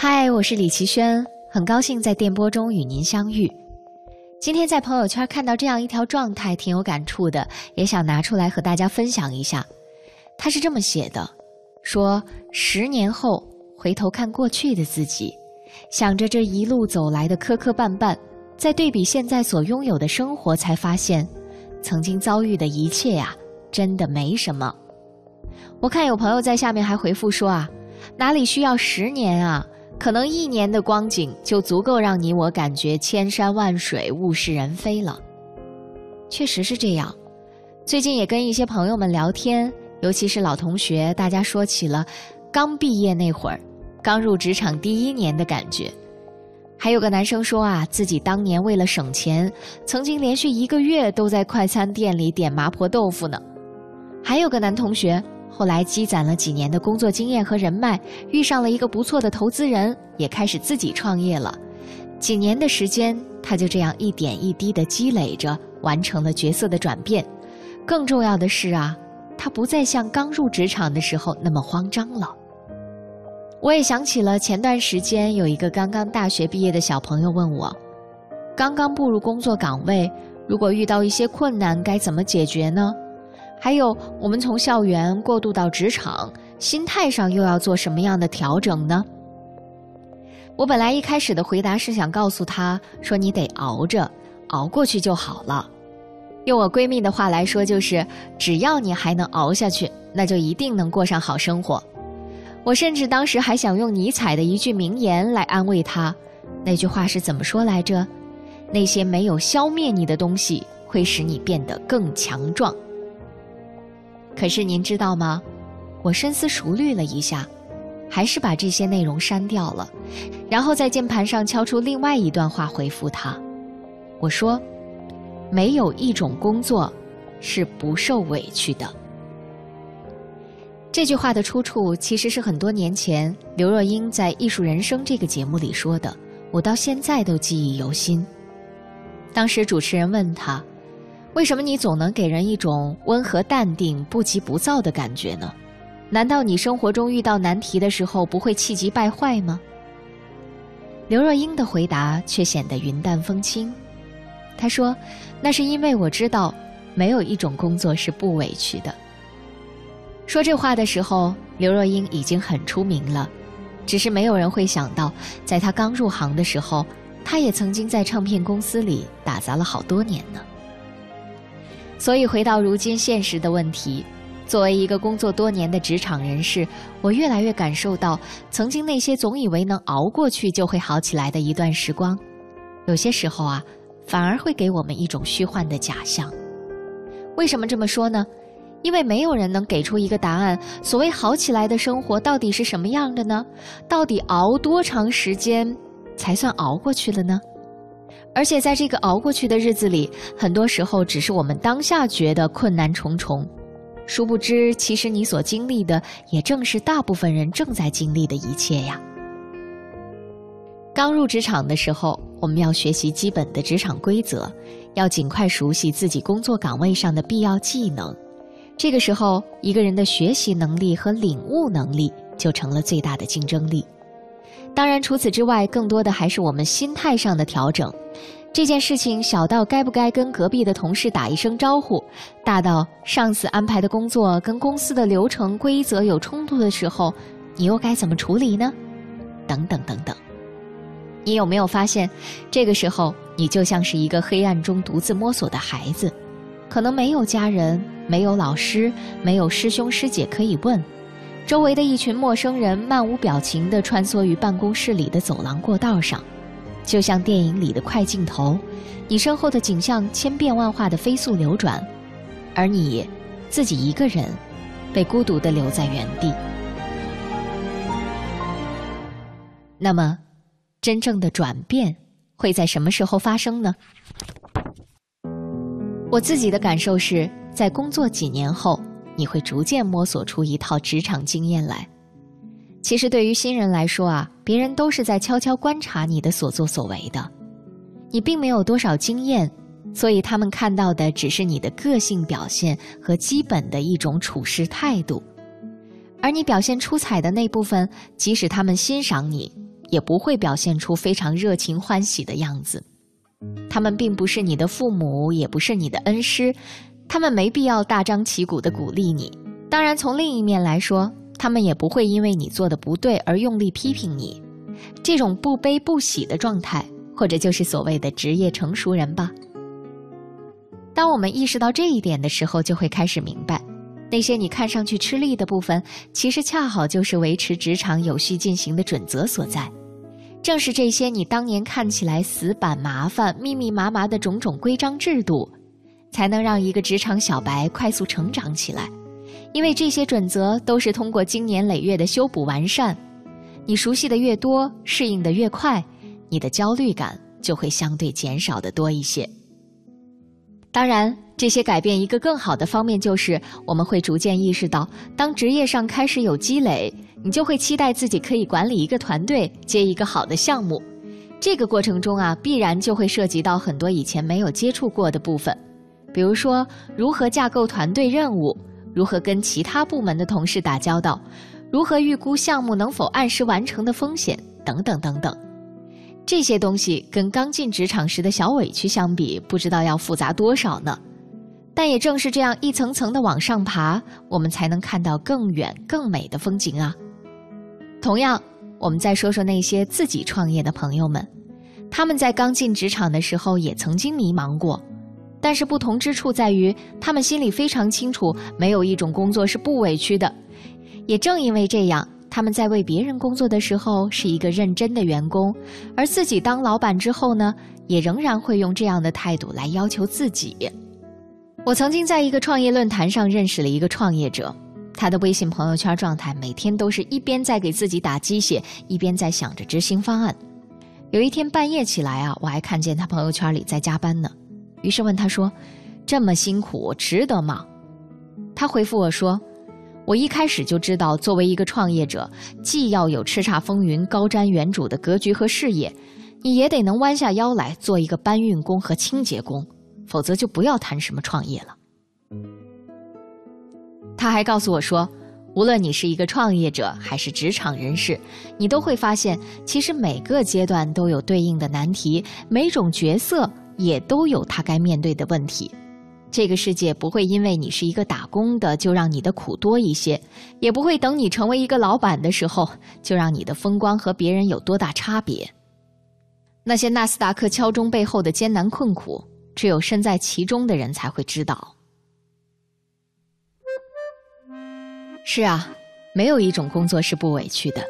嗨，我是李奇轩，很高兴在电波中与您相遇。今天在朋友圈看到这样一条状态，挺有感触的，也想拿出来和大家分享一下。他是这么写的：说十年后回头看过去的自己，想着这一路走来的磕磕绊绊，再对比现在所拥有的生活，才发现曾经遭遇的一切呀，真的没什么。我看有朋友在下面还回复说啊，哪里需要十年啊？可能一年的光景就足够让你我感觉千山万水、物是人非了。确实是这样。最近也跟一些朋友们聊天，尤其是老同学，大家说起了刚毕业那会儿、刚入职场第一年的感觉。还有个男生说啊，自己当年为了省钱，曾经连续一个月都在快餐店里点麻婆豆腐呢。还有个男同学。后来积攒了几年的工作经验和人脉，遇上了一个不错的投资人，也开始自己创业了。几年的时间，他就这样一点一滴的积累着，完成了角色的转变。更重要的是啊，他不再像刚入职场的时候那么慌张了。我也想起了前段时间有一个刚刚大学毕业的小朋友问我：刚刚步入工作岗位，如果遇到一些困难，该怎么解决呢？还有，我们从校园过渡到职场，心态上又要做什么样的调整呢？我本来一开始的回答是想告诉他说：“你得熬着，熬过去就好了。”用我闺蜜的话来说，就是只要你还能熬下去，那就一定能过上好生活。我甚至当时还想用尼采的一句名言来安慰他，那句话是怎么说来着？那些没有消灭你的东西，会使你变得更强壮。可是您知道吗？我深思熟虑了一下，还是把这些内容删掉了，然后在键盘上敲出另外一段话回复他。我说：“没有一种工作是不受委屈的。”这句话的出处其实是很多年前刘若英在《艺术人生》这个节目里说的，我到现在都记忆犹新。当时主持人问他。为什么你总能给人一种温和淡定、不急不躁的感觉呢？难道你生活中遇到难题的时候不会气急败坏吗？刘若英的回答却显得云淡风轻。她说：“那是因为我知道，没有一种工作是不委屈的。”说这话的时候，刘若英已经很出名了，只是没有人会想到，在她刚入行的时候，她也曾经在唱片公司里打杂了好多年呢。所以回到如今现实的问题，作为一个工作多年的职场人士，我越来越感受到，曾经那些总以为能熬过去就会好起来的一段时光，有些时候啊，反而会给我们一种虚幻的假象。为什么这么说呢？因为没有人能给出一个答案。所谓好起来的生活到底是什么样的呢？到底熬多长时间才算熬过去了呢？而且在这个熬过去的日子里，很多时候只是我们当下觉得困难重重，殊不知，其实你所经历的也正是大部分人正在经历的一切呀。刚入职场的时候，我们要学习基本的职场规则，要尽快熟悉自己工作岗位上的必要技能。这个时候，一个人的学习能力和领悟能力就成了最大的竞争力。当然，除此之外，更多的还是我们心态上的调整。这件事情小到该不该跟隔壁的同事打一声招呼，大到上司安排的工作跟公司的流程规则有冲突的时候，你又该怎么处理呢？等等等等。你有没有发现，这个时候你就像是一个黑暗中独自摸索的孩子，可能没有家人，没有老师，没有师兄师姐可以问。周围的一群陌生人漫无表情地穿梭于办公室里的走廊过道上，就像电影里的快镜头。你身后的景象千变万化的飞速流转，而你自己一个人被孤独地留在原地。那么，真正的转变会在什么时候发生呢？我自己的感受是在工作几年后。你会逐渐摸索出一套职场经验来。其实对于新人来说啊，别人都是在悄悄观察你的所作所为的。你并没有多少经验，所以他们看到的只是你的个性表现和基本的一种处事态度。而你表现出彩的那部分，即使他们欣赏你，也不会表现出非常热情欢喜的样子。他们并不是你的父母，也不是你的恩师，他们没必要大张旗鼓地鼓励你。当然，从另一面来说，他们也不会因为你做的不对而用力批评你。这种不悲不喜的状态，或者就是所谓的职业成熟人吧。当我们意识到这一点的时候，就会开始明白，那些你看上去吃力的部分，其实恰好就是维持职场有序进行的准则所在。正是这些你当年看起来死板、麻烦、密密麻麻的种种规章制度，才能让一个职场小白快速成长起来。因为这些准则都是通过经年累月的修补完善，你熟悉的越多，适应的越快，你的焦虑感就会相对减少的多一些。当然，这些改变一个更好的方面就是，我们会逐渐意识到，当职业上开始有积累。你就会期待自己可以管理一个团队，接一个好的项目。这个过程中啊，必然就会涉及到很多以前没有接触过的部分，比如说如何架构团队任务，如何跟其他部门的同事打交道，如何预估项目能否按时完成的风险等等等等。这些东西跟刚进职场时的小委屈相比，不知道要复杂多少呢。但也正是这样一层层的往上爬，我们才能看到更远更美的风景啊。同样，我们再说说那些自己创业的朋友们，他们在刚进职场的时候也曾经迷茫过，但是不同之处在于，他们心里非常清楚，没有一种工作是不委屈的。也正因为这样，他们在为别人工作的时候是一个认真的员工，而自己当老板之后呢，也仍然会用这样的态度来要求自己。我曾经在一个创业论坛上认识了一个创业者。他的微信朋友圈状态每天都是一边在给自己打鸡血，一边在想着执行方案。有一天半夜起来啊，我还看见他朋友圈里在加班呢，于是问他说：“这么辛苦，值得吗？”他回复我说：“我一开始就知道，作为一个创业者，既要有叱咤风云、高瞻远瞩的格局和视野，你也得能弯下腰来做一个搬运工和清洁工，否则就不要谈什么创业了。”他还告诉我说，无论你是一个创业者还是职场人士，你都会发现，其实每个阶段都有对应的难题，每种角色也都有他该面对的问题。这个世界不会因为你是一个打工的就让你的苦多一些，也不会等你成为一个老板的时候就让你的风光和别人有多大差别。那些纳斯达克敲钟背后的艰难困苦，只有身在其中的人才会知道。是啊，没有一种工作是不委屈的，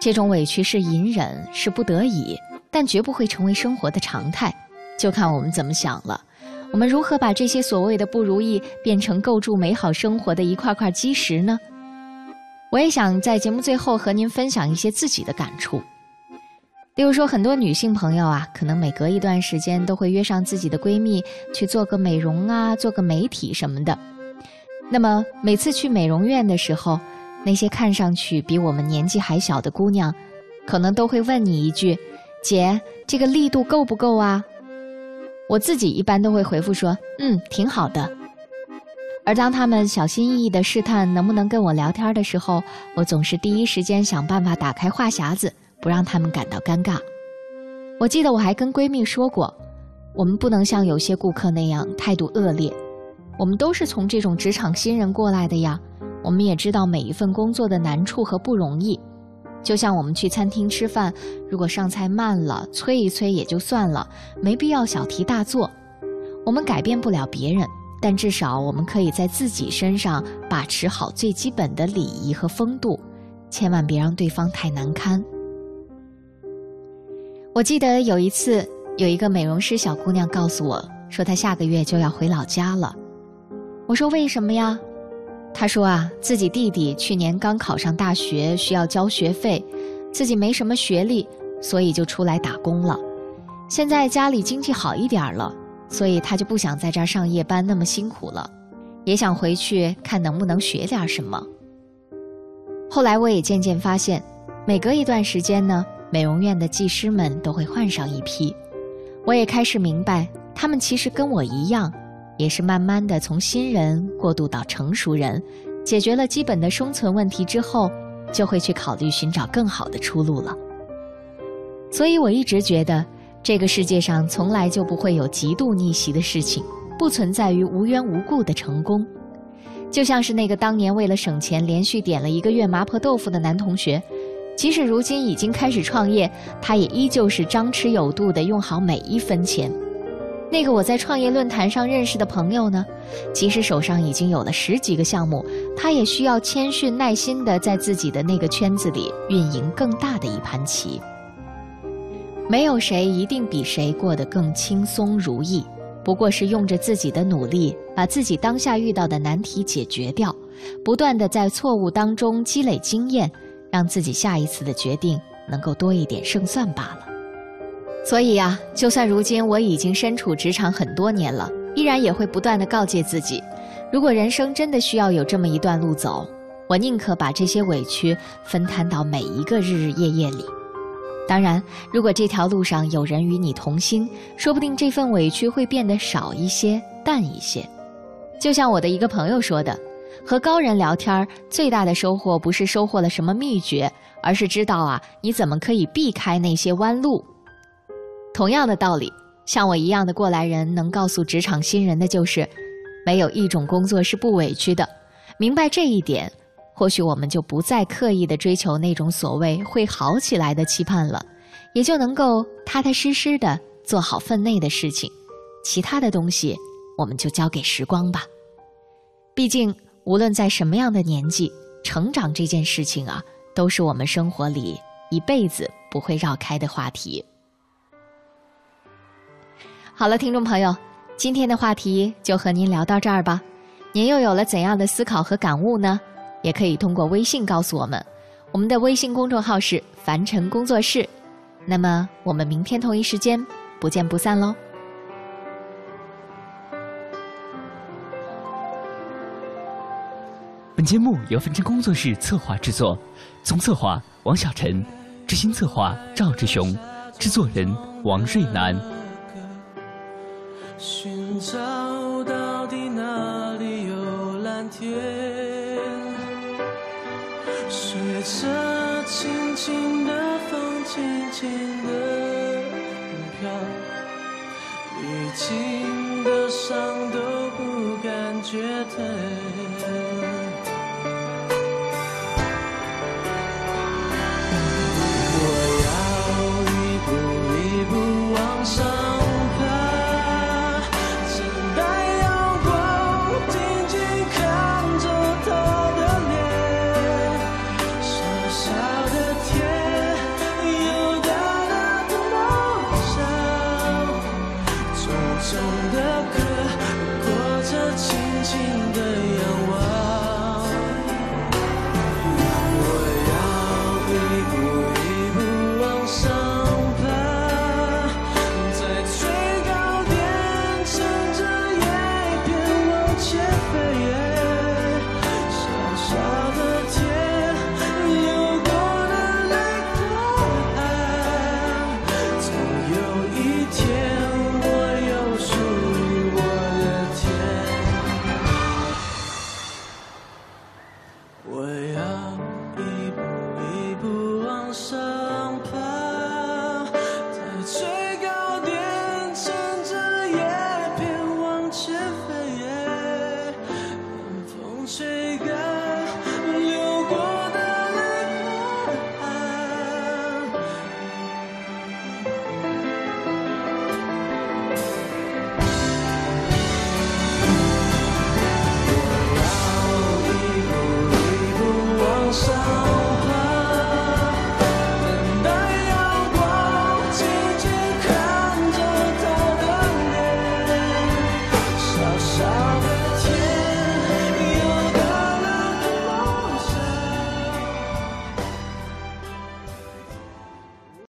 这种委屈是隐忍，是不得已，但绝不会成为生活的常态。就看我们怎么想了，我们如何把这些所谓的不如意变成构筑美好生活的一块块基石呢？我也想在节目最后和您分享一些自己的感触。例如说，很多女性朋友啊，可能每隔一段时间都会约上自己的闺蜜去做个美容啊，做个美体什么的。那么每次去美容院的时候，那些看上去比我们年纪还小的姑娘，可能都会问你一句：“姐，这个力度够不够啊？”我自己一般都会回复说：“嗯，挺好的。”而当他们小心翼翼地试探能不能跟我聊天的时候，我总是第一时间想办法打开话匣子，不让他们感到尴尬。我记得我还跟闺蜜说过，我们不能像有些顾客那样态度恶劣。我们都是从这种职场新人过来的呀，我们也知道每一份工作的难处和不容易。就像我们去餐厅吃饭，如果上菜慢了，催一催也就算了，没必要小题大做。我们改变不了别人，但至少我们可以在自己身上把持好最基本的礼仪和风度，千万别让对方太难堪。我记得有一次，有一个美容师小姑娘告诉我说，她下个月就要回老家了。我说为什么呀？他说啊，自己弟弟去年刚考上大学，需要交学费，自己没什么学历，所以就出来打工了。现在家里经济好一点了，所以他就不想在这儿上夜班那么辛苦了，也想回去看能不能学点什么。后来我也渐渐发现，每隔一段时间呢，美容院的技师们都会换上一批，我也开始明白，他们其实跟我一样。也是慢慢的从新人过渡到成熟人，解决了基本的生存问题之后，就会去考虑寻找更好的出路了。所以我一直觉得，这个世界上从来就不会有极度逆袭的事情，不存在于无缘无故的成功。就像是那个当年为了省钱连续点了一个月麻婆豆腐的男同学，即使如今已经开始创业，他也依旧是张弛有度的用好每一分钱。那个我在创业论坛上认识的朋友呢，即使手上已经有了十几个项目，他也需要谦逊耐心的在自己的那个圈子里运营更大的一盘棋。没有谁一定比谁过得更轻松如意。不过是用着自己的努力，把自己当下遇到的难题解决掉，不断的在错误当中积累经验，让自己下一次的决定能够多一点胜算罢了。所以呀，就算如今我已经身处职场很多年了，依然也会不断的告诫自己：如果人生真的需要有这么一段路走，我宁可把这些委屈分摊到每一个日日夜夜里。当然，如果这条路上有人与你同心，说不定这份委屈会变得少一些、淡一些。就像我的一个朋友说的：“和高人聊天最大的收获不是收获了什么秘诀，而是知道啊，你怎么可以避开那些弯路。”同样的道理，像我一样的过来人能告诉职场新人的就是：没有一种工作是不委屈的。明白这一点。或许我们就不再刻意的追求那种所谓会好起来的期盼了，也就能够踏踏实实的做好分内的事情，其他的东西我们就交给时光吧。毕竟，无论在什么样的年纪，成长这件事情啊，都是我们生活里一辈子不会绕开的话题。好了，听众朋友，今天的话题就和您聊到这儿吧。您又有了怎样的思考和感悟呢？也可以通过微信告诉我们，我们的微信公众号是“凡尘工作室”。那么，我们明天同一时间不见不散喽！本节目由凡尘工作室策划制作，总策划王小晨，执行策划赵志雄，制作人王瑞南。寻找到底哪里有蓝天？随着轻轻的风，轻轻的飘，历经的伤都不感觉疼。